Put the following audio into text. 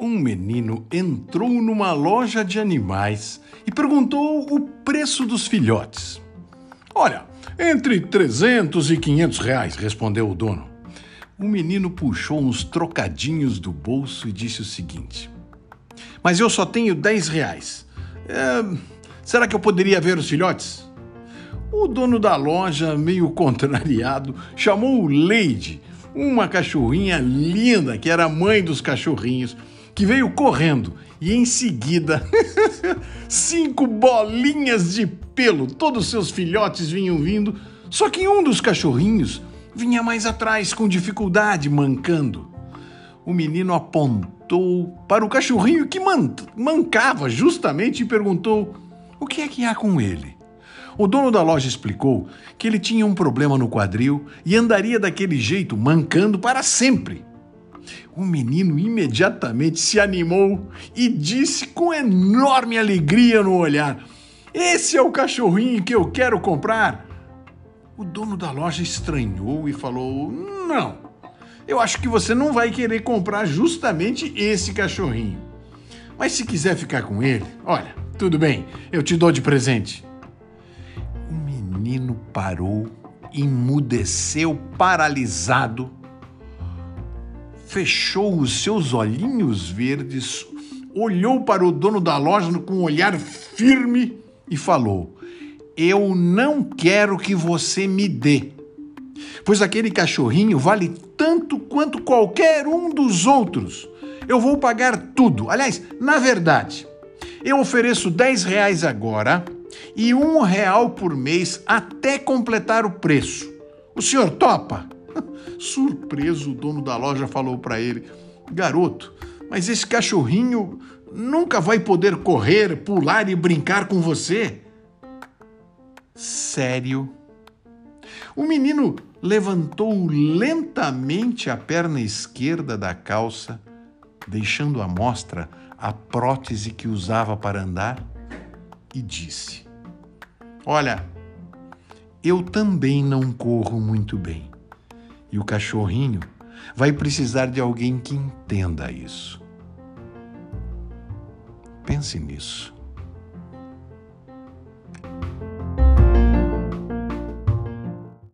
um menino entrou numa loja de animais e perguntou o preço dos filhotes. Olha, entre 300 e 500 reais, respondeu o dono. O menino puxou uns trocadinhos do bolso e disse o seguinte: Mas eu só tenho 10 reais. É, será que eu poderia ver os filhotes? O dono da loja, meio contrariado, chamou Leide, uma cachorrinha linda que era mãe dos cachorrinhos, que veio correndo e em seguida cinco bolinhas de pelo, todos seus filhotes vinham vindo, só que um dos cachorrinhos vinha mais atrás com dificuldade, mancando. O menino apontou para o cachorrinho que man mancava justamente e perguntou: O que é que há com ele? O dono da loja explicou que ele tinha um problema no quadril e andaria daquele jeito, mancando para sempre. O menino imediatamente se animou e disse com enorme alegria no olhar: Esse é o cachorrinho que eu quero comprar. O dono da loja estranhou e falou: Não, eu acho que você não vai querer comprar justamente esse cachorrinho. Mas se quiser ficar com ele, olha, tudo bem, eu te dou de presente. O menino parou, emudeceu, paralisado fechou os seus olhinhos verdes, olhou para o dono da loja com um olhar firme e falou: Eu não quero que você me dê, pois aquele cachorrinho vale tanto quanto qualquer um dos outros. Eu vou pagar tudo. Aliás, na verdade, eu ofereço 10 reais agora e um real por mês até completar o preço. O senhor topa? Surpreso, o dono da loja falou para ele: Garoto, mas esse cachorrinho nunca vai poder correr, pular e brincar com você? Sério? O menino levantou lentamente a perna esquerda da calça, deixando à mostra a prótese que usava para andar, e disse: Olha, eu também não corro muito bem. E o cachorrinho vai precisar de alguém que entenda isso. Pense nisso.